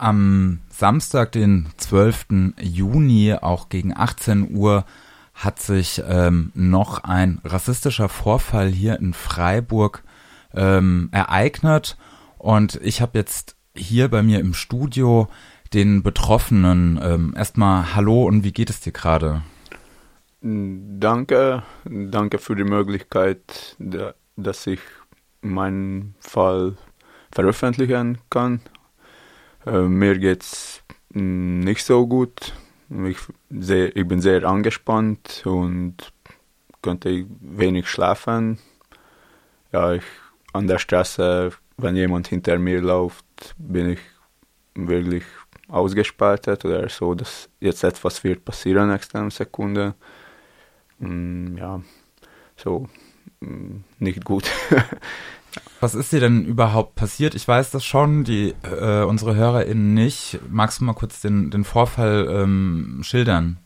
Am Samstag, den 12. Juni, auch gegen 18 Uhr, hat sich ähm, noch ein rassistischer Vorfall hier in Freiburg ähm, ereignet. Und ich habe jetzt hier bei mir im Studio den Betroffenen. Ähm, erstmal Hallo und wie geht es dir gerade? Danke, danke für die Möglichkeit, dass ich meinen Fall veröffentlichen kann. Äh, mir geht's nicht so gut. Ich, sehr, ich bin sehr angespannt und könnte wenig schlafen. Ja, ich, an der Straße, wenn jemand hinter mir läuft, bin ich wirklich ausgespaltet oder so, dass jetzt etwas wird passieren nächste Sekunde. Mm, ja, so mm, nicht gut. Was ist dir denn überhaupt passiert? Ich weiß das schon, die äh, unsere HörerInnen nicht. Magst du mal kurz den, den Vorfall ähm, schildern?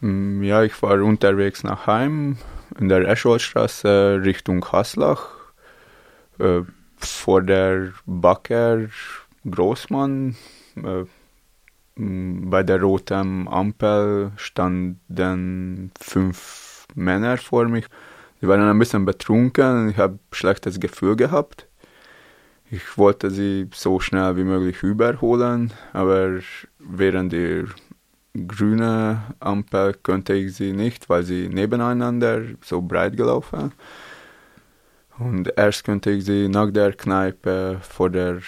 Mm, ja, ich war unterwegs nach Heim in der Escholstraße Richtung Haslach. Äh, vor der Backer Großmann äh, bei der roten Ampel standen fünf Männer vor mich. Die waren ein bisschen betrunken ich habe schlechtes Gefühl gehabt. Ich wollte sie so schnell wie möglich überholen, aber während der grünen Ampel konnte ich sie nicht, weil sie nebeneinander so breit gelaufen. Und erst konnte ich sie nach der Kneipe vor der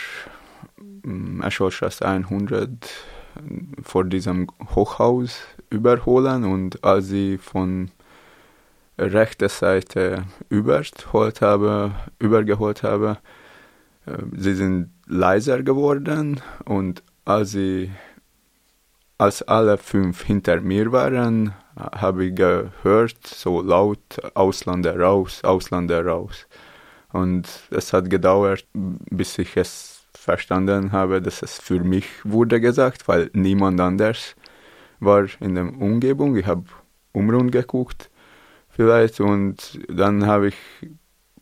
mm, Escholstraße 100 vor diesem Hochhaus überholen und als sie von rechter Seite überholt habe, übergeholt habe, äh, sie sind leiser geworden und als sie als alle fünf hinter mir waren, habe ich gehört, so laut, Ausländer raus, Ausländer raus. Und es hat gedauert, bis ich es verstanden habe, dass es für mich wurde gesagt, weil niemand anders war in der Umgebung. Ich habe umrund geguckt vielleicht und dann habe ich,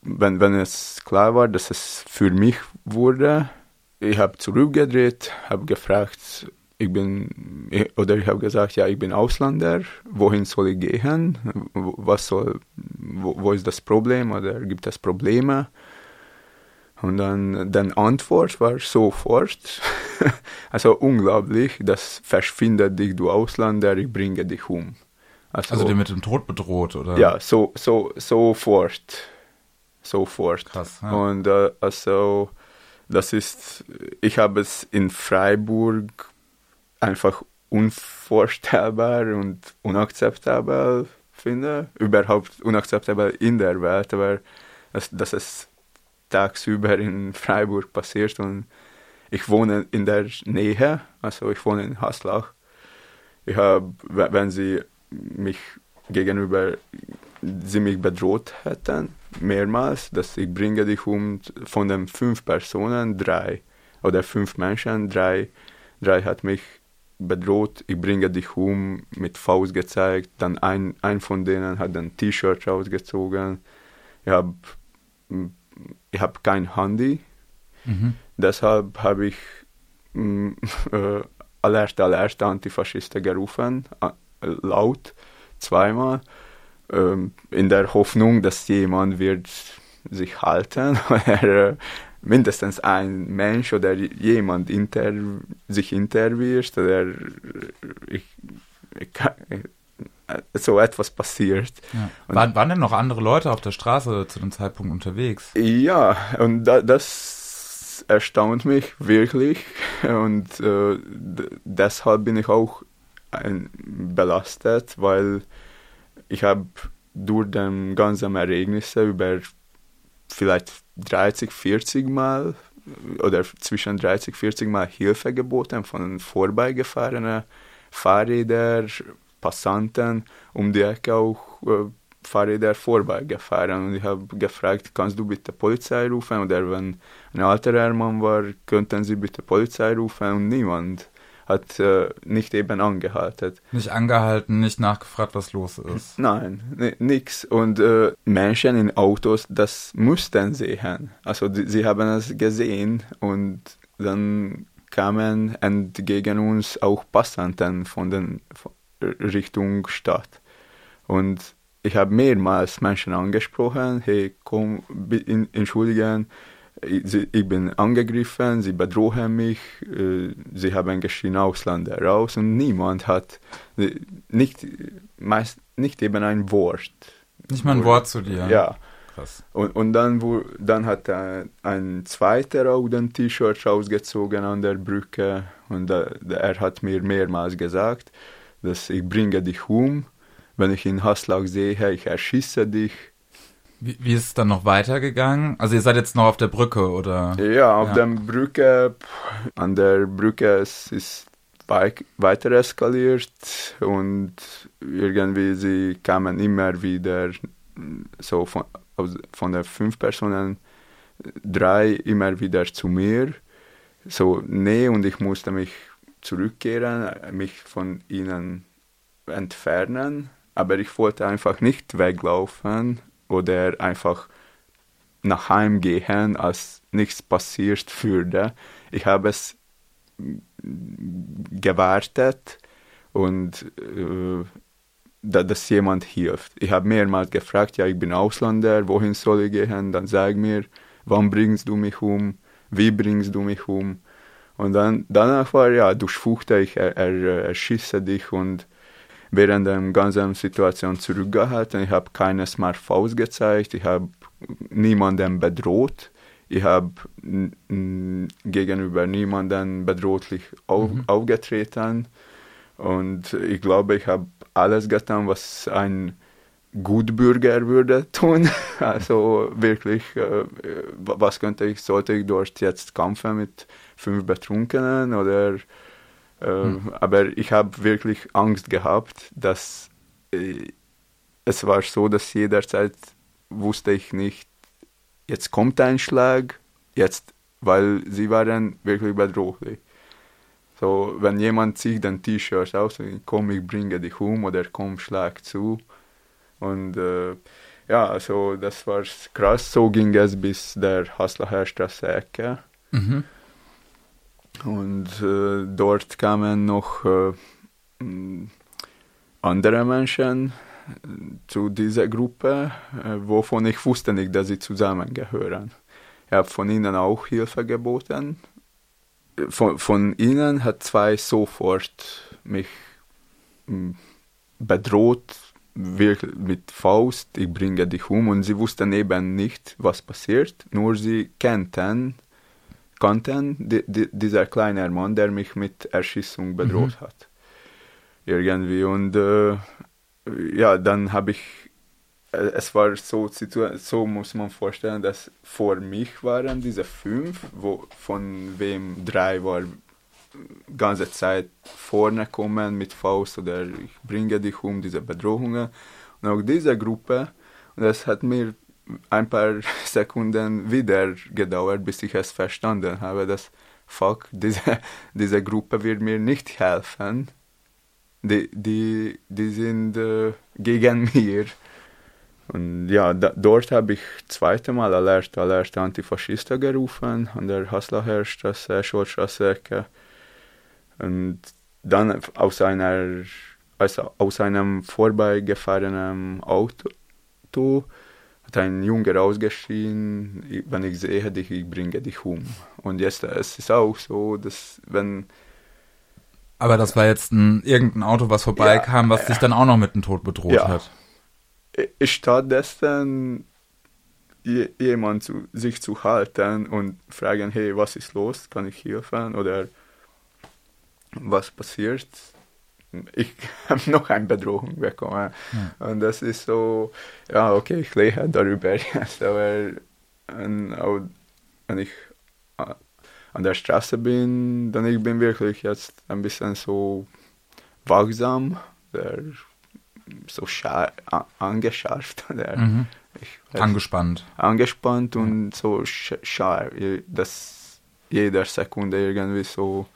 wenn, wenn es klar war, dass es für mich wurde, ich habe zurückgedreht, habe gefragt, ich bin, oder ich habe gesagt, ja, ich bin Ausländer, wohin soll ich gehen, was soll, wo, wo ist das Problem oder gibt es Probleme? Und dann, dann Antwort war sofort, also unglaublich, das verschwindet dich, du Ausländer, ich bringe dich um. Also, also der mit dem Tod bedroht, oder? Ja, so, so, sofort. Sofort. Krass. Ja. Und äh, also, das ist, ich habe es in Freiburg einfach unvorstellbar und unakzeptabel finde. Überhaupt unakzeptabel in der Welt, aber dass, dass es tagsüber in Freiburg passiert und ich wohne in der Nähe, also ich wohne in Haslach. Ich habe, wenn sie mich gegenüber, sie mich bedroht hätten, mehrmals, dass ich bringe dich um, von den fünf Personen, drei oder fünf Menschen, drei, drei hat mich bedroht, ich bringe dich um, mit Faust gezeigt, dann ein, ein von denen hat ein T-Shirt rausgezogen. Ich habe ich habe kein Handy. Mhm. Deshalb habe ich mm, äh, Alert, Alert, Antifaschisten gerufen, laut, zweimal, äh, in der Hoffnung, dass jemand wird sich halten oder äh, mindestens ein Mensch oder jemand inter, sich interviewt oder äh, ich, ich, äh, so etwas passiert. Ja. Waren, waren denn noch andere Leute auf der Straße zu dem Zeitpunkt unterwegs? Ja, und da, das erstaunt mich wirklich und äh, deshalb bin ich auch belastet, weil ich habe durch den ganzen Ereignisse über vielleicht 30, 40 Mal oder zwischen 30, 40 Mal Hilfe geboten von vorbeigefahrenen Fahrrädern, Passanten um die Ecke auch äh, Fahrräder vorbeigefahren. Und ich habe gefragt, kannst du bitte Polizei rufen? Oder wenn ein alterer Mann war, könnten sie bitte Polizei rufen? Und niemand hat äh, nicht eben angehalten. Nicht angehalten, nicht nachgefragt, was los ist. Nein, nichts. Und äh, Menschen in Autos, das mussten sehen. Also die, sie haben es gesehen und dann kamen entgegen uns auch Passanten von den von Richtung Stadt. Und ich habe mehrmals Menschen angesprochen, hey, komm, entschuldigen, ich bin angegriffen, sie bedrohen mich, äh, sie haben geschrien Ausländer raus und niemand hat äh, nicht, meist, nicht eben ein Wort. Nicht mal ein Wort zu dir. Ja. Krass. Und, und dann, wo, dann hat ein, ein zweiter auch den T-Shirt rausgezogen an der Brücke und da, er hat mir mehrmals gesagt, dass ich bringe dich um, wenn ich in Haslag sehe, ich erschieße dich. Wie, wie ist es dann noch weitergegangen? Also ihr seid jetzt noch auf der Brücke, oder? Ja, auf ja. der Brücke, an der Brücke es ist weiter eskaliert und irgendwie sie kamen immer wieder so von, von den fünf Personen drei immer wieder zu mir so nee und ich musste mich zurückkehren, mich von ihnen entfernen, aber ich wollte einfach nicht weglaufen oder einfach nach Heim gehen, als nichts passiert würde. Ich habe es gewartet und äh, da, dass jemand hilft. Ich habe mehrmals gefragt, ja, ich bin Ausländer, wohin soll ich gehen? Dann sag mir, wann bringst du mich um? Wie bringst du mich um? Und dann, danach war, ja, durchfuchte ich, er, er, er schieße dich und während der ganzen Situation zurückgehalten. Ich habe keines Mal Faust gezeigt, ich habe niemanden bedroht, ich habe gegenüber niemanden bedrohlich auf, mhm. aufgetreten und ich glaube, ich habe alles getan, was ein Gutbürger würde tun. Also wirklich, äh, was könnte ich, sollte ich dort jetzt kämpfen mit fünf Betrunkenen oder mhm. aber ich habe wirklich Angst gehabt, dass äh, es war so, dass jederzeit wusste ich nicht, jetzt kommt ein Schlag, jetzt, weil sie waren wirklich bedrohlich. So, wenn jemand zieht ein T-Shirt aus und komm, ich bringe dich um oder komm, schlag zu. Und äh, ja, also das war krass. So ging es bis der Haslacher Straße Ecke. Mhm. Und äh, dort kamen noch äh, andere Menschen äh, zu dieser Gruppe, äh, wovon ich wusste nicht, dass sie zusammengehören. Ich habe von ihnen auch Hilfe geboten. Von, von ihnen hat zwei sofort mich hm, bedroht, wirklich mit Faust, ich bringe dich um. Und sie wussten eben nicht, was passiert, nur sie kannten kannten, die, die, dieser kleine Mann, der mich mit Erschießung bedroht mhm. hat. Irgendwie. Und äh, ja, dann habe ich, äh, es war so, so muss man vorstellen, dass vor mich waren diese fünf, wo, von wem drei war ganze Zeit vorne kommen mit Faust oder ich bringe dich um, diese Bedrohungen. Und auch diese Gruppe, und das hat mir ein paar Sekunden wieder gedauert, bis ich es verstanden habe, dass fuck, diese, diese Gruppe wird mir nicht helfen. Die, die, die sind äh, gegen mir. Und ja, da, dort habe ich zweite Mal Alert, Alert Antifaschista gerufen, an der Haslacher Straße. Und dann aus einer, also aus einem vorbeigefahrenen Auto hat ein Junge rausgeschrien, wenn ich sehe dich, ich bringe dich um. Und jetzt es ist auch so, dass wenn aber das war jetzt ein irgendein Auto, was vorbeikam, ja, was dich dann auch noch mit dem Tod bedroht ja. hat. Stattdessen jemand zu, sich zu halten und fragen, hey, was ist los? Kann ich helfen? Oder was passiert? Ich habe noch eine Bedrohung bekommen. Ja. Und das ist so, ja, okay, ich lehre darüber jetzt, aber wenn, wenn ich äh, an der Straße bin, dann ich bin wirklich jetzt ein bisschen so wachsam, der, so angeschärft. Der, mhm. weiß, angespannt. Angespannt und so scharf, dass jeder Sekunde irgendwie so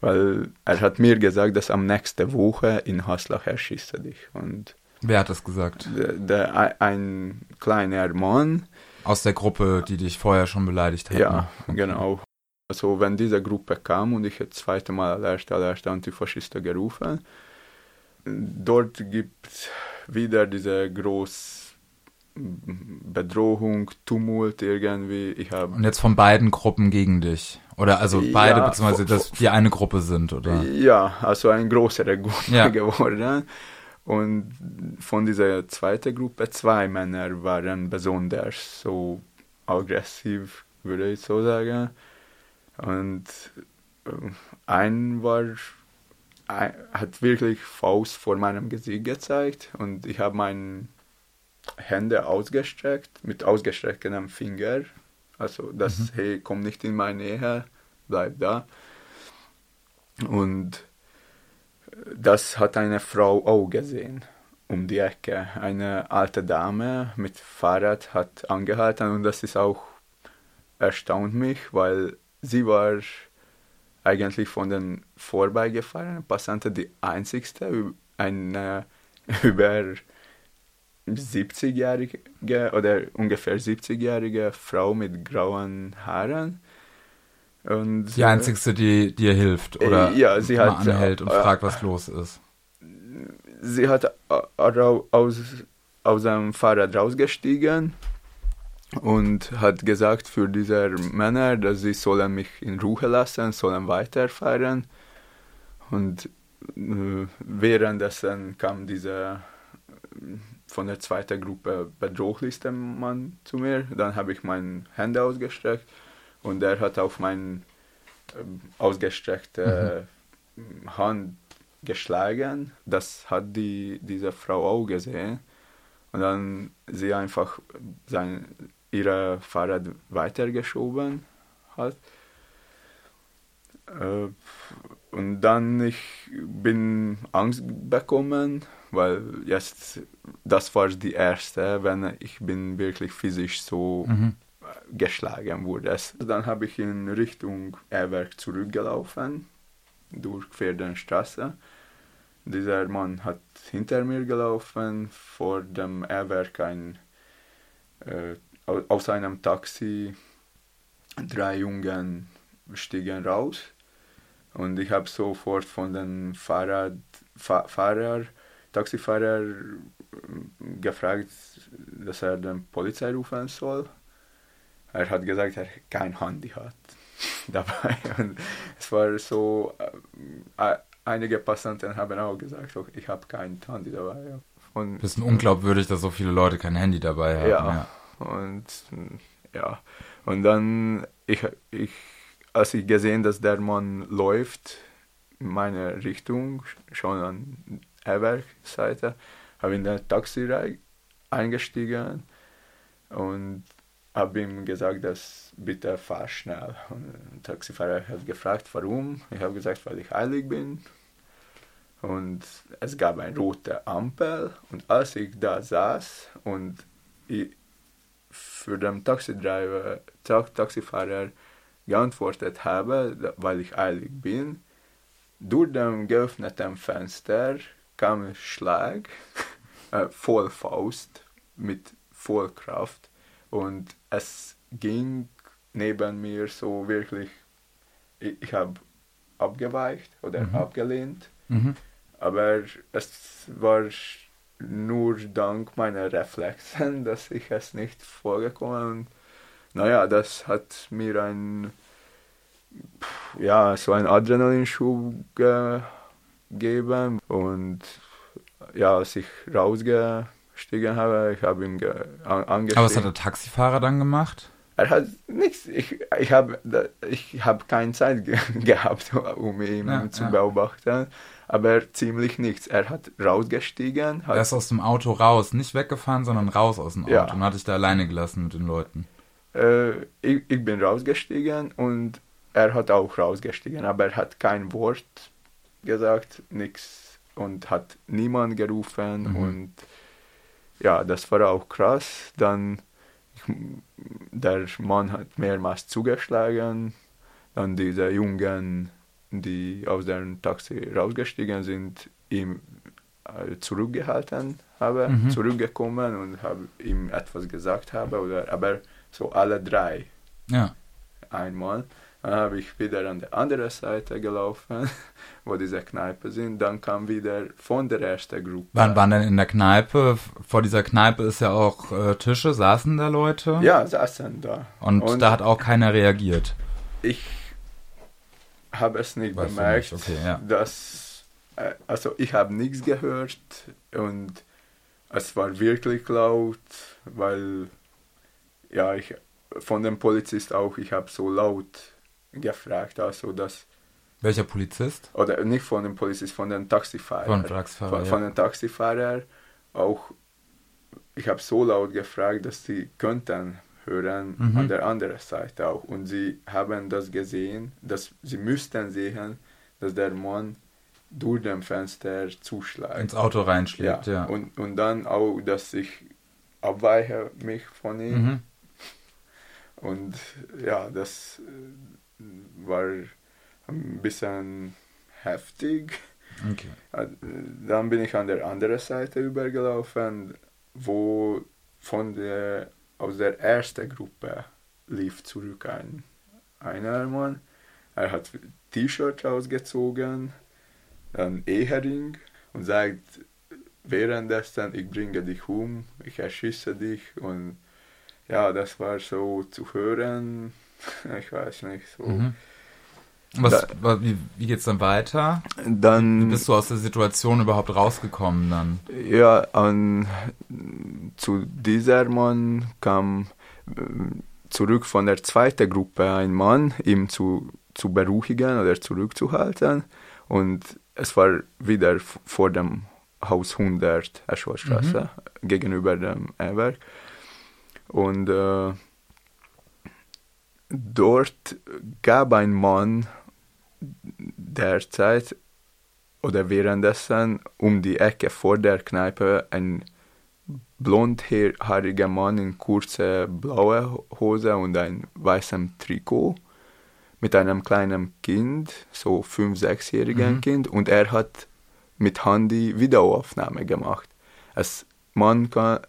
weil er hat mir gesagt, dass am nächsten Woche in Haslach erschießt dich. Und Wer hat das gesagt? Der, der, ein kleiner Mann. Aus der Gruppe, die dich vorher schon beleidigt hat. Ja, okay. genau. also wenn diese Gruppe kam und ich das zweite Mal allererste, allererste Antifaschisten gerufen, dort gibt es wieder diese große Bedrohung, Tumult irgendwie. Ich hab, und jetzt von beiden Gruppen gegen dich? Oder also beide, ja, beziehungsweise dass die eine Gruppe sind, oder? Ja, also eine größere Gruppe ja. geworden. Und von dieser zweiten Gruppe, zwei Männer waren besonders so aggressiv, würde ich so sagen. Und äh, ein war, ein, hat wirklich Faust vor meinem Gesicht gezeigt und ich habe meine Hände ausgestreckt, mit ausgestrecktem Finger. Also, das, mhm. hey, komm nicht in meine Nähe, bleib da. Und das hat eine Frau auch gesehen um die Ecke. Eine alte Dame mit Fahrrad hat angehalten und das ist auch erstaunt mich, weil sie war eigentlich von den vorbeigefahrenen Passanten die einzigste, eine über 70-jährige oder ungefähr 70-jährige Frau mit grauen Haaren. Und, die einzigste, die dir hilft oder ja, sie hat, anhält und äh, fragt, was los ist. Sie hat aus, aus einem Fahrrad rausgestiegen und hat gesagt für diese Männer, dass sie sollen mich in Ruhe lassen, sollen weiterfahren. Und äh, währenddessen kam dieser von der zweiten Gruppe bedrohlichste Mann zu mir. Dann habe ich meine Hände ausgestreckt und er hat auf meine äh, ausgestreckte mhm. Hand geschlagen. Das hat die, diese Frau auch gesehen. Und dann sie einfach sein, ihre Fahrrad weitergeschoben hat. Äh, und dann ich bin Angst bekommen, weil jetzt das war die erste, wenn ich bin wirklich physisch so mhm. geschlagen wurde. Dann habe ich in Richtung Erwerk zurückgelaufen durch Pferdenstraße. Dieser Mann hat hinter mir gelaufen, vor dem Erwerk ein äh, aus einem Taxi drei Jungen stiegen raus und ich habe sofort von den Fahrrad, Fa Fahrer, Taxifahrer äh, gefragt, dass er den Polizei rufen soll. Er hat gesagt, er kein Handy hat dabei. Und es war so, äh, einige Passanten haben auch gesagt, okay, ich habe kein Handy dabei. Und, Bisschen unglaubwürdig, dass so viele Leute kein Handy dabei haben. Ja, ja. Und ja, und dann, ich, ich, als ich gesehen, dass der Mann läuft in meine Richtung, schon an Erwerk-Seite, habe in der Taxi eingestiegen und habe ihm gesagt, dass bitte fahr schnell. Und der Taxifahrer hat gefragt, warum. Ich habe gesagt, weil ich eilig bin. Und es gab eine rote Ampel. Und als ich da saß und ich, für den Taxidriver, Taxifahrer geantwortet habe, weil ich eilig bin. Durch den geöffneten Fenster kam ein Schlag, äh, voll Faust, mit Vollkraft und es ging neben mir so wirklich, ich, ich habe abgeweicht oder mhm. abgelehnt, mhm. aber es war nur dank meiner Reflexen, dass ich es nicht vorgekommen und naja, das hat mir ein ja, so einen Adrenalinschub gegeben und ja, als ich rausgestiegen habe, ich habe ihm angestiegen. Aber was hat der Taxifahrer dann gemacht? Er hat nichts. Ich, ich habe ich hab keine Zeit ge gehabt, um ihn ja, zu ja. beobachten aber ziemlich nichts. Er hat rausgestiegen. Hat er ist aus dem Auto raus, nicht weggefahren, sondern raus aus dem Auto ja. und hat dich da alleine gelassen mit den Leuten. Äh, ich, ich bin rausgestiegen und er hat auch rausgestiegen, aber er hat kein Wort gesagt, nichts und hat niemand gerufen mhm. und ja, das war auch krass. Dann der Mann hat mehrmals zugeschlagen, dann diese Jungen die aus dem Taxi rausgestiegen sind, ihm äh, zurückgehalten habe, mhm. zurückgekommen und habe ihm etwas gesagt habe, oder, aber so alle drei ja. einmal. Dann habe ich wieder an der anderen Seite gelaufen, wo diese Kneipe sind. Dann kam wieder von der ersten Gruppe. Wann waren denn in der Kneipe? Vor dieser Kneipe ist ja auch äh, Tische, saßen da Leute? Ja, saßen da. Und, Und da hat auch keiner reagiert? Ich habe es nicht weißt bemerkt, nicht? Okay, ja. dass, äh, also ich habe nichts gehört und es war wirklich laut, weil ja, ich von dem Polizist auch, ich habe so laut gefragt, also dass welcher Polizist? Oder nicht von dem Polizist, von den Taxifahrer. Von, Taxifahrer, von, ja. von den Taxifahrer auch. Ich habe so laut gefragt, dass sie könnten hören mhm. an der anderen Seite auch. Und sie haben das gesehen, dass sie müssten sehen, dass der Mann durch dem Fenster zuschlägt. Ins Auto reinschlägt, ja. ja. Und, und dann auch, dass ich abweiche mich von ihm. Mhm. Und ja, das war ein bisschen heftig. Okay. Äh, dann bin ich an der anderen Seite übergelaufen, wo von der, aus der ersten Gruppe lief zurück ein einer Mann. Er hat T-Shirt ausgezogen, dann Ehering und sagt währenddessen, ich bringe dich um, ich erschieße dich und ja, das war so zu hören, ich weiß nicht, so. Mhm. Was, da, wie, wie geht's dann weiter? Dann wie bist du aus der Situation überhaupt rausgekommen dann? Ja, an, zu dieser Mann kam äh, zurück von der zweiten Gruppe ein Mann, ihm zu, zu beruhigen oder zurückzuhalten. Und es war wieder vor dem Haus 100 Eschwaldstraße mhm. gegenüber dem Ehrwerk. Und äh, dort gab ein Mann derzeit oder währenddessen um die Ecke vor der Kneipe ein blondhaariger Mann in kurzer blaue Hose und ein weißem Trikot mit einem kleinen Kind, so fünf, sechsjährigen mhm. Kind, und er hat mit Handy Videoaufnahme gemacht. Es, man kann,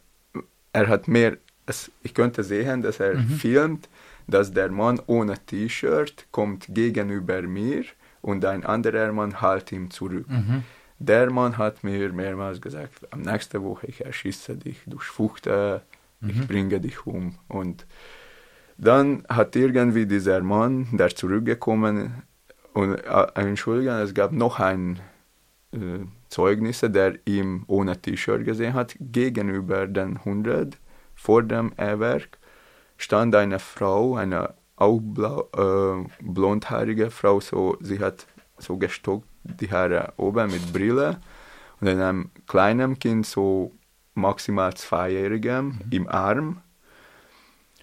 er hat mehr, es, ich könnte sehen, dass er mhm. filmt, dass der Mann ohne T-Shirt kommt gegenüber mir und ein anderer Mann hält ihn zurück. Mhm. Der Mann hat mir mehrmals gesagt, am nächsten Woche ich erschieße dich, du Schwuchte, mhm. ich bringe dich um. Und dann hat irgendwie dieser Mann, der zurückgekommen und äh, entschuldigen, es gab noch ein äh, Zeugnis, der ihn ohne T-Shirt gesehen hat, gegenüber den 100 vor dem Ehrwerk stand eine Frau, eine auch blau, äh, blondhaarige Frau, so, sie hat so gestockt die Haare oben mit Brille und einem kleinen Kind, so maximal zweijährigem, mhm. im Arm.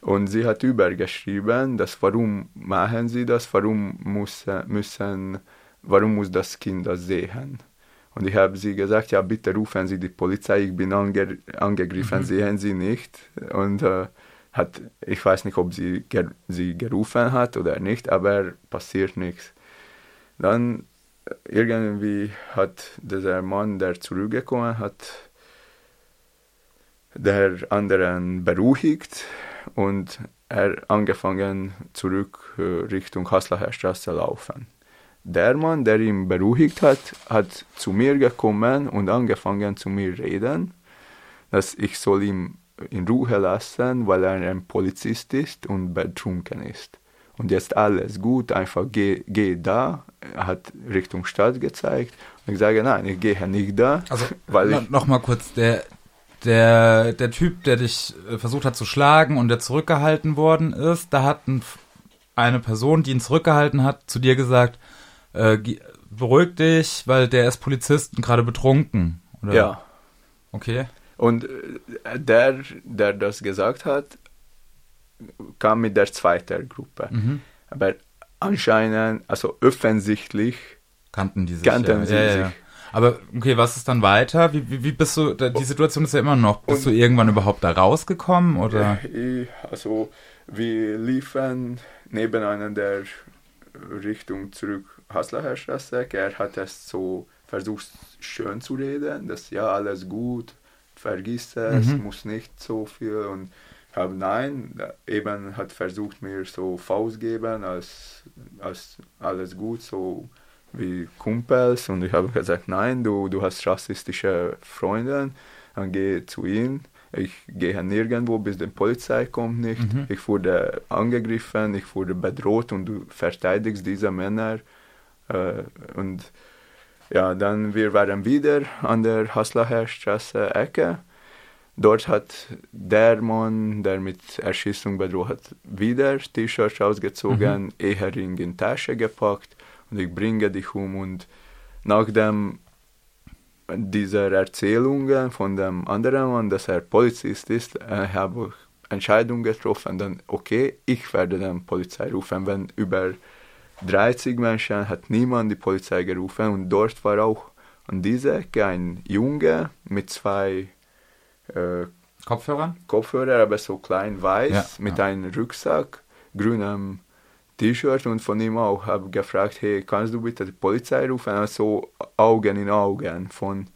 Und sie hat übergeschrieben, dass warum machen sie das, warum muss, müssen, warum muss das Kind das sehen. Und ich habe sie gesagt, ja bitte rufen Sie die Polizei, ich bin ange angegriffen, mhm. sehen Sie nicht. Und äh, hat, ich weiß nicht, ob sie, ger sie gerufen hat oder nicht, aber passiert nichts. Dann äh, irgendwie hat dieser Mann, der zurückgekommen hat, der anderen beruhigt und er angefangen zurück äh, Richtung Haslacher Straße laufen. Der Mann, der ihn beruhigt hat, hat zu mir gekommen und angefangen zu mir reden, dass ich soll ihm in Ruhe lassen, weil er ein Polizist ist und betrunken ist. Und jetzt alles gut, einfach geh, geh da, er hat Richtung Stadt gezeigt. Und ich sage, nein, ich gehe nicht da. Also, weil ich, noch mal kurz, der, der, der Typ, der dich äh, versucht hat zu schlagen und der zurückgehalten worden ist, da hat ein, eine Person, die ihn zurückgehalten hat, zu dir gesagt, äh, beruhig dich, weil der ist Polizist und gerade betrunken. Oder? Ja. Okay. Und äh, der, der das gesagt hat, kam mit der zweiten Gruppe. Mhm. Aber anscheinend, also offensichtlich, kannten die sich. Kannten ja. sie ja, ja, sich. Aber okay, was ist dann weiter? Wie, wie, wie bist du, die Situation ist ja immer noch, bist Und, du irgendwann überhaupt da rausgekommen? Oder? Ich, also wir liefen nebeneinander Richtung zurück Haslacher Straße. Er hat es so versucht schön zu reden, dass ja alles gut, vergiss es, mhm. muss nicht so viel und habe nein, eben hat versucht mir so Faust geben, als, als alles gut, so wie Kumpels und ich habe gesagt, nein, du, du hast rassistische Freunde, dann geh zu ihm. Ich gehe nirgendwo, bis die Polizei kommt nicht. Mhm. Ich wurde angegriffen, ich wurde bedroht und du verteidigst diese Männer. Äh, und ja, dann wir waren wieder an der Haslacher Straße Ecke. Dort hat der Mann, der mit Erschießung bedroht hat, wieder T-Shirt ausgezogen, mhm. Ehering in Tasche gepackt und ich bringe dich um. Und nachdem dieser Erzählungen von dem anderen Mann, dass er Polizist ist, äh, habe ich Entscheidung getroffen, dann okay, ich werde dann Polizei rufen, wenn über 30 Menschen hat niemand die Polizei gerufen und dort war auch an dieser Ecke ein Junge mit zwei äh, Kopfhörern? Kopfhörer, aber so klein weiß, ja, mit ja. einem Rucksack, grünem T-Shirt und von ihm auch habe gefragt, hey, kannst du bitte die Polizei rufen? Also Augen in Augen von,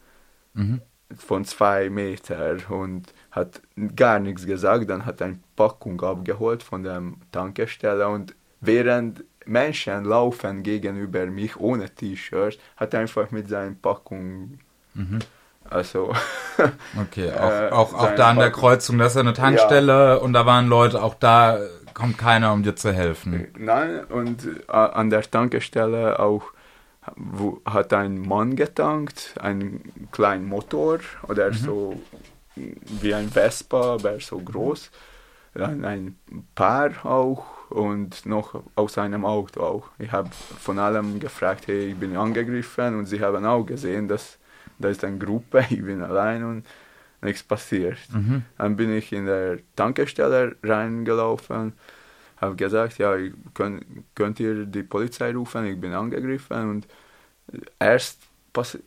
mhm. von zwei Meter und hat gar nichts gesagt. Dann hat er eine Packung abgeholt von der Tankstelle und während Menschen laufen gegenüber mich ohne T-Shirt, hat einfach mit seiner Packung mhm. Also. Okay, auch, äh, auch, auch da an der Kreuzung, das ist eine Tankstelle ja. und da waren Leute, auch da kommt keiner, um dir zu helfen. Nein, und äh, an der Tankstelle auch wo, hat ein Mann getankt, einen kleinen Motor oder mhm. so wie ein Vespa, aber so groß. Dann ein Paar auch und noch aus einem Auto auch. Ich habe von allem gefragt, hey, ich bin angegriffen und sie haben auch gesehen, dass da ist eine Gruppe, ich bin allein und nichts passiert. Mhm. Dann bin ich in der Tankstelle reingelaufen, habe gesagt, ja, könnt, könnt ihr die Polizei rufen, ich bin angegriffen und erst pass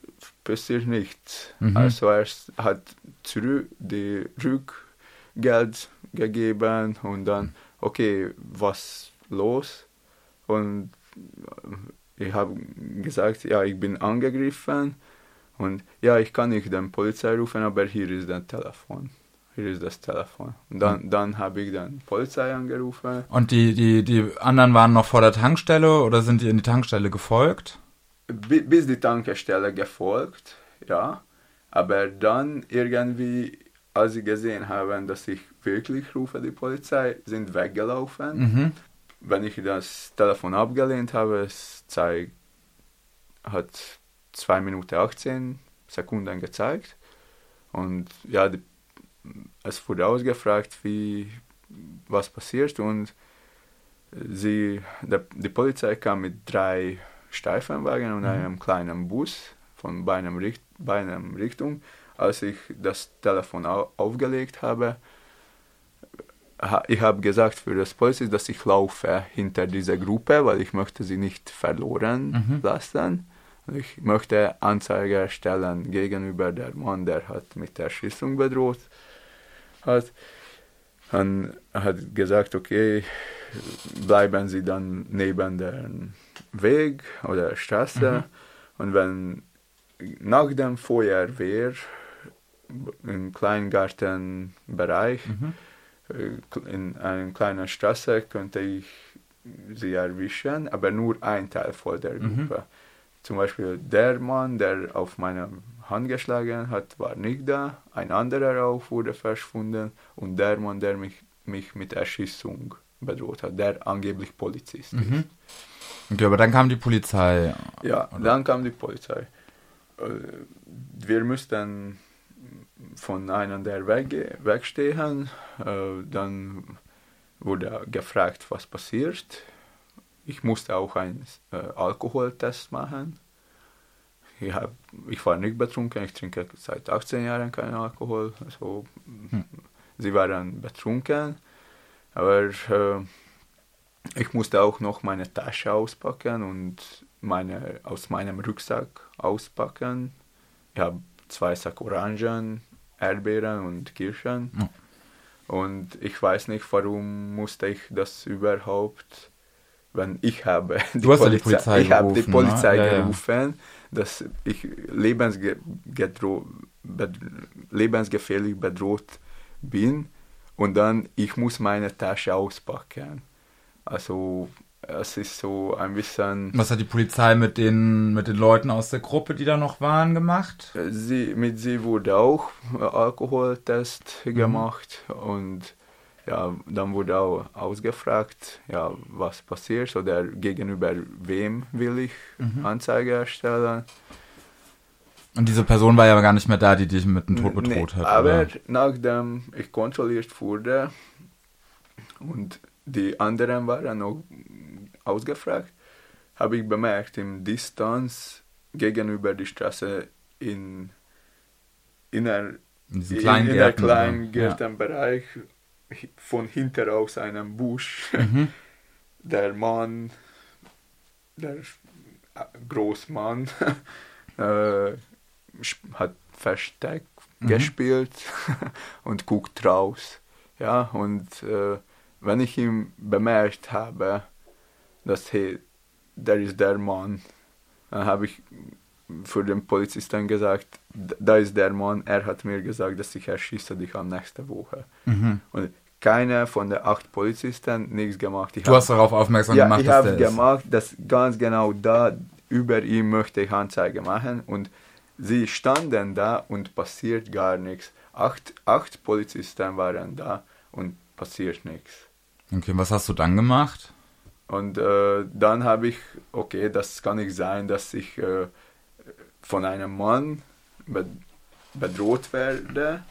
passiert nichts. Mhm. Also erst hat zurück die Rückgeld gegeben und dann, okay, was los? Und ich habe gesagt, ja, ich bin angegriffen und ja, ich kann nicht den Polizei rufen, aber hier ist das Telefon. Hier ist das Telefon. Und dann, hm. dann habe ich dann Polizei angerufen. Und die, die, die anderen waren noch vor der Tankstelle oder sind die in die Tankstelle gefolgt? Bis die Tankstelle gefolgt, ja. Aber dann irgendwie, als sie gesehen haben, dass ich wirklich rufe die Polizei, sind weggelaufen. Mhm. Wenn ich das Telefon abgelehnt habe, es zeigt, hat 2 Minuten 18 Sekunden gezeigt. Und ja, die, es wurde ausgefragt, wie, was passiert. Und sie, der, die Polizei kam mit drei Streifenwagen und mhm. einem kleinen Bus von beidem, Richt, beidem Richtung. Als ich das Telefon au, aufgelegt habe, ich habe gesagt für das Polizist, dass ich laufe hinter dieser Gruppe, weil ich möchte sie nicht verloren mhm. lassen. Ich möchte Anzeige erstellen gegenüber der Mann, der hat mit der Erschießung bedroht hat. Dann hat gesagt, okay, bleiben Sie dann neben dem Weg oder Straße. Mhm. Und wenn nach dem Feuerwehr im Kleingartenbereich mhm. Äh, in einer kleinen Straße könnte ich sie erwischen, aber nur ein Teil von der mhm. Gruppe. Mhm. Zum Beispiel der Mann, der auf meine Hand geschlagen hat, war nicht da. Ein anderer auch wurde verschwunden. Und der Mann, der mich, mich mit Erschießung bedroht hat, der angeblich Polizist mhm. ist. Okay, aber dann kam die Polizei. Ja, oder? dann kam die Polizei. Äh, wir mussten von einem der Wege wegstehen. Äh, dann wurde gefragt, was passiert ich musste auch einen äh, Alkoholtest machen. Ich, hab, ich war nicht betrunken, ich trinke seit 18 Jahren keinen Alkohol. Also, hm. Sie waren betrunken, aber äh, ich musste auch noch meine Tasche auspacken und meine, aus meinem Rucksack auspacken. Ich habe zwei Sack Orangen, Erdbeeren und Kirschen. Hm. Und ich weiß nicht, warum musste ich das überhaupt wenn ich habe die du hast Polizei, die Polizei ich habe die Polizei ne? gerufen, ja, ja. dass ich lebensge lebensgefährlich bedroht bin und dann ich muss meine Tasche auspacken. Also es ist so ein bisschen. Was hat die Polizei mit den, mit den Leuten aus der Gruppe, die da noch waren, gemacht? Sie, mit sie wurde auch Alkoholtest mhm. gemacht und ja, dann wurde auch ausgefragt, ja, was passiert oder gegenüber wem will ich mhm. Anzeige erstellen. Und diese Person war ja gar nicht mehr da, die dich mit dem Tod bedroht nee, hat. Aber oder? nachdem ich kontrolliert wurde und die anderen waren noch ausgefragt, habe ich bemerkt, im Distanz gegenüber die Straße in, in, einer, in, in, kleinen in Gärten, kleinen Gärtenbereich ja. von hinter aus einem Busch. Mhm. Der Mann, der Großmann, äh, hat Versteck mhm. gespielt und guckt raus. Ja, und äh, wenn ich ihn bemerkt habe, dass hey, der ist der Mann, dann habe ich für den Polizisten gesagt, da ist der Mann, er hat mir gesagt, dass ich erschieße dich am nächsten Woche. Mhm. Und keiner von den acht Polizisten nichts gemacht. Ich du hab, hast darauf aufmerksam ja, gemacht, ich habe gemacht, dass ganz genau da über ihn möchte ich Anzeige machen und sie standen da und passiert gar nichts. Acht, acht Polizisten waren da und passiert nichts. Okay, was hast du dann gemacht? Und äh, dann habe ich, okay, das kann nicht sein, dass ich äh, von einem Mann bedroht werde.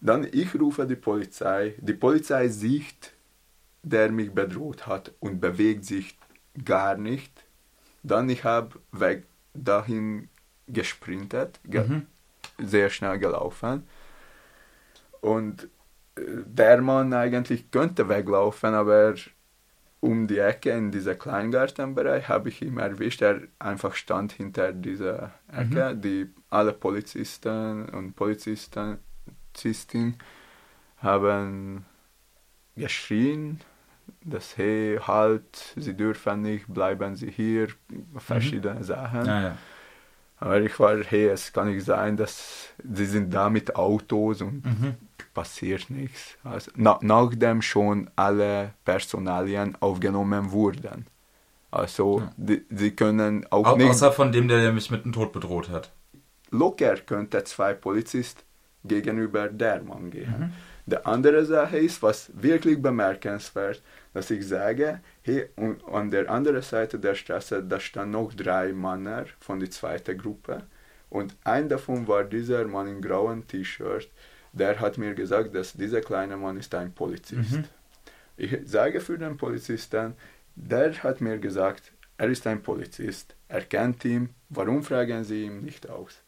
Dann ich rufe die Polizei. Die Polizei sieht, der mich bedroht hat und bewegt sich gar nicht. Dann ich habe weg dahin gesprintet, ge mhm. sehr schnell gelaufen. Und äh, der Mann eigentlich könnte weglaufen, aber um die Ecke in dieser Kleingartenbereich habe ich ihn erwischt. Er einfach stand hinter dieser Ecke. Mhm. Die alle Polizisten und Polizisten haben geschrien, dass hey halt, sie dürfen nicht, bleiben sie hier, verschiedene mhm. Sachen. Ja, ja. Aber ich war, hey, es kann nicht sein, dass sie sind da mit Autos und mhm passiert nichts. Also, na, nachdem schon alle Personalien aufgenommen wurden. Also ja. die, sie können auch Au nicht... Außer von dem, der mich mit dem Tod bedroht hat. Locker könnte zwei Polizisten gegenüber der Mann gehen. Mhm. Die andere Sache ist, was wirklich bemerkenswert, dass ich sage, hey, und an der anderen Seite der Straße, da standen noch drei Männer von der zweiten Gruppe und ein davon war dieser Mann im grauen T-Shirt der hat mir gesagt, dass dieser kleine Mann ist ein Polizist. Mhm. Ich sage für den Polizisten, der hat mir gesagt, er ist ein Polizist, er kennt ihn, warum fragen Sie ihn nicht aus?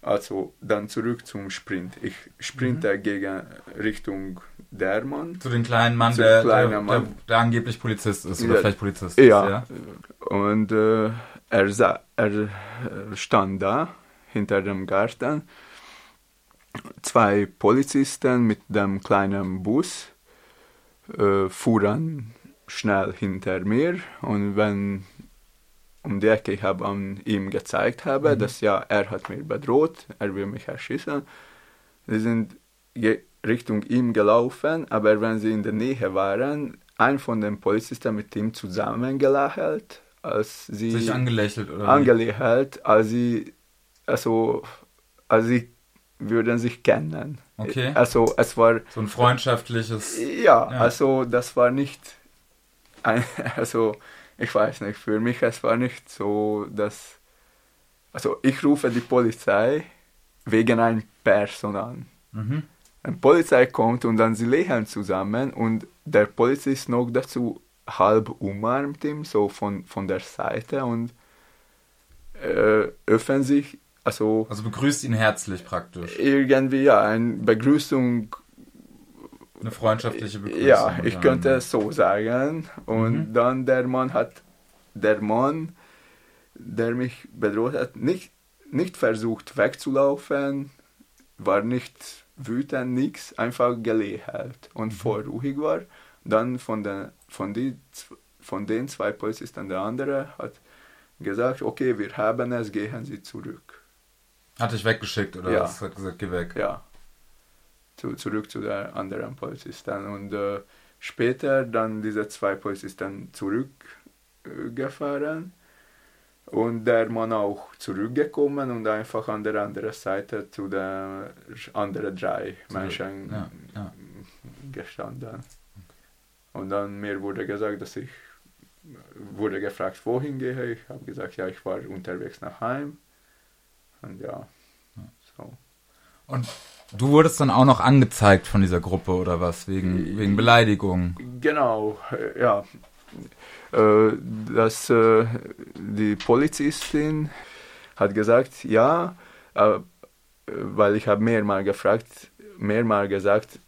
Also dann zurück zum Sprint. Ich sprinte mhm. gegen Richtung der Mann. Zu dem kleinen Mann, der, kleinen der, Mann. Der, der, angeblich Polizist ist oder ja, vielleicht Polizist ja. ist. Ja. Und äh, er, sah, er stand da hinter dem Garten zwei Polizisten mit dem kleinen Bus äh, fuhren schnell hinter mir und wenn um die Ecke ich an ihm gezeigt habe, mhm. dass ja er hat mich bedroht, er will mich erschießen. Sie sind Richtung ihm gelaufen, aber wenn sie in der Nähe waren, ein von den Polizisten mit ihm zusammengelächelt, als sie sich angelächelt oder angelächelt, als sie also als sie würden sich kennen. Okay. Also es war so ein freundschaftliches. Ja, ja, also das war nicht ein, also ich weiß nicht, für mich es war nicht so, dass also ich rufe die Polizei wegen einer Person an. Mhm. Eine Polizei kommt und dann sie lächeln zusammen und der Polizist noch dazu halb umarmt ihn, so von, von der Seite und äh, öffnen sich also, also begrüßt ihn herzlich praktisch. Irgendwie, ja, eine Begrüßung. Eine freundschaftliche Begrüßung. Ja, ich könnte es so sagen. Und mhm. dann der Mann hat, der Mann, der mich bedroht hat, nicht, nicht versucht wegzulaufen, war nicht wütend, nichts, einfach gelächelt und mhm. voll ruhig war. Dann von den, von, die, von den zwei Polizisten, der andere hat gesagt, okay, wir haben es, gehen Sie zurück. Hat dich weggeschickt oder ja. was? Hat gesagt, geh weg. Ja. zu, zurück zu der anderen Polizisten. Und äh, später dann diese zwei Polizisten zurückgefahren und der Mann auch zurückgekommen und einfach an der anderen Seite zu den anderen drei Menschen ja, ja. gestanden. Und dann mir wurde gesagt, dass ich wurde gefragt, wohin gehe ich. habe gesagt, ja, ich war unterwegs nach Heim. Und ja, so. Und du wurdest dann auch noch angezeigt von dieser Gruppe oder was? Wegen, wegen Beleidigung? Genau, ja. Äh, dass äh, die Polizistin hat gesagt, ja, äh, weil ich habe mehrmal gefragt, mehrmal gesagt,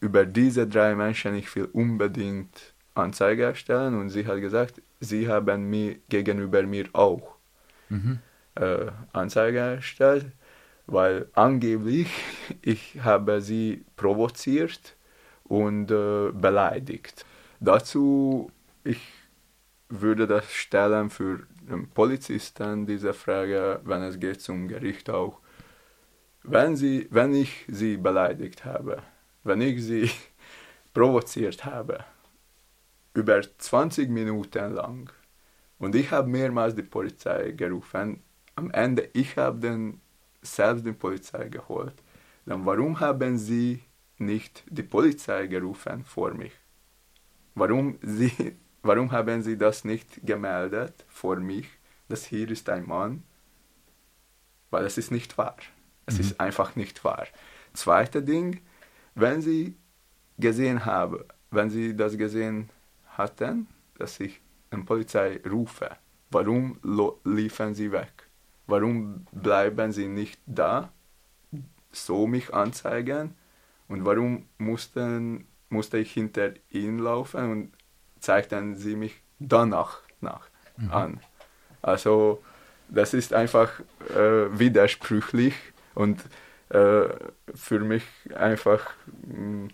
über diese drei Menschen, ich will unbedingt Anzeige erstellen und sie hat gesagt, sie haben mir gegenüber mir auch mhm. Äh, Anzeige erstellt, weil angeblich ich habe sie provoziert und äh, beleidigt. Dazu ich würde das stellen für den Polizisten diese Frage, wenn es geht zum Gericht auch. Wenn, sie, wenn ich sie beleidigt habe, wenn ich sie provoziert habe, über 20 Minuten lang, und ich habe mehrmals die Polizei gerufen, am Ende ich habe den selbst die Polizei geholt, dann warum haben sie nicht die Polizei gerufen vor mich? Warum sie Warum haben Sie das nicht gemeldet vor mich, dass hier ist ein Mann? Weil es ist nicht wahr. Es mhm. ist einfach nicht wahr. Zweite Ding, wenn Sie gesehen haben, wenn Sie das gesehen hatten, dass ich eine Polizei rufe, warum liefen Sie weg? Warum bleiben Sie nicht da, so mich anzeigen? Und warum mussten, musste ich hinter Ihnen laufen und zeigten sie mich danach nach mhm. an. Also das ist einfach äh, widersprüchlich und äh, für mich einfach mh,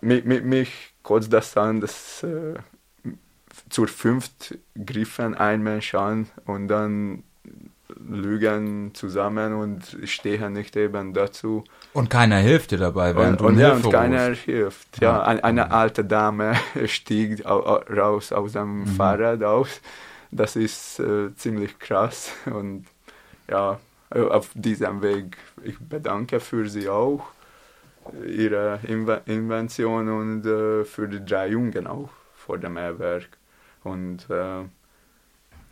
mich, mich kotzt das an, dass äh, zur fünft griffen ein Mensch an und dann lügen zusammen und stehen nicht eben dazu. Und keiner hilft dir dabei, während und, du und, ja, und keiner hilft. Ja, eine, eine alte Dame stieg raus aus dem mhm. Fahrrad aus. Das ist äh, ziemlich krass und ja, auf diesem Weg, ich bedanke für sie auch, ihre Inve Invention und äh, für die drei Jungen auch vor dem Erwerk. Und äh,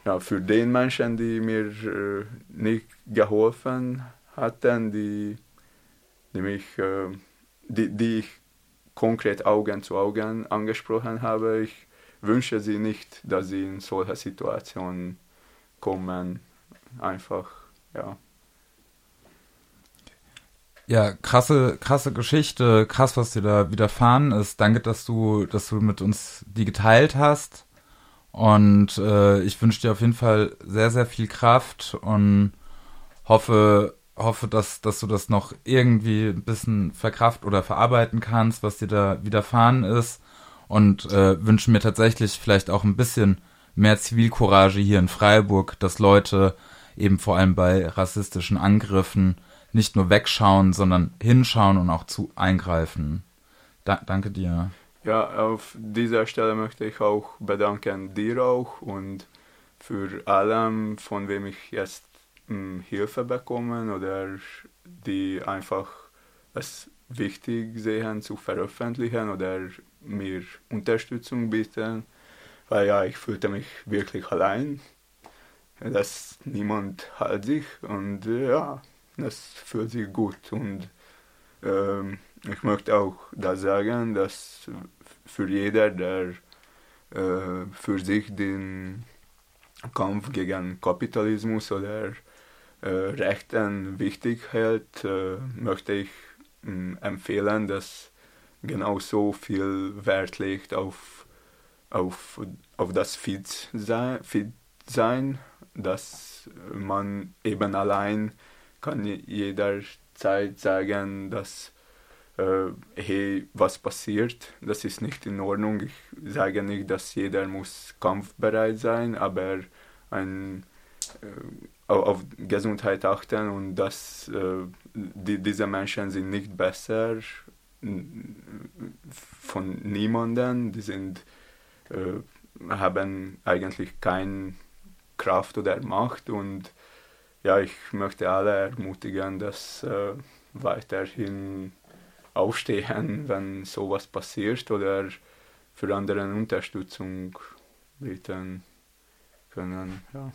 ja, für den Menschen, die mir äh, nicht geholfen hatten, die, die mich, äh, die, die ich konkret Augen zu Augen angesprochen habe, ich wünsche sie nicht, dass sie in solche Situationen kommen. Einfach, ja. Ja, krasse, krasse Geschichte, krass, was dir da widerfahren ist. Danke, dass du, dass du mit uns die geteilt hast. Und äh, ich wünsche dir auf jeden Fall sehr, sehr viel Kraft und hoffe, hoffe, dass, dass du das noch irgendwie ein bisschen verkraft oder verarbeiten kannst, was dir da widerfahren ist. Und äh, wünsche mir tatsächlich vielleicht auch ein bisschen mehr Zivilcourage hier in Freiburg, dass Leute eben vor allem bei rassistischen Angriffen nicht nur wegschauen, sondern hinschauen und auch zu eingreifen. Da, danke dir. Ja, auf dieser Stelle möchte ich auch bedanken dir auch und für allem, von wem ich jetzt mh, hm, Hilfe bekommen oder die einfach es wichtig sehen zu veröffentlichen oder mir Unterstützung bieten, weil ja, ich fühlte mich wirklich allein, dass niemand hat sich und ja, das fühlt sich gut und ähm, ich möchte auch da sagen, dass für jeder, der äh, für sich den Kampf gegen Kapitalismus oder äh, Rechten wichtig hält, äh, möchte ich mh, empfehlen, dass genauso viel Wert legt auf, auf, auf das Fit sein, Fit sein, dass man eben allein kann jederzeit sagen, dass hey, was passiert, das ist nicht in Ordnung. Ich sage nicht, dass jeder muss kampfbereit sein, aber ein, äh, auf Gesundheit achten und dass äh, die, diese Menschen sind nicht besser von niemandem, die sind, äh, haben eigentlich keine Kraft oder Macht und ja, ich möchte alle ermutigen, dass äh, weiterhin aufstehen, wenn sowas passiert oder für andere Unterstützung bieten können. Ja.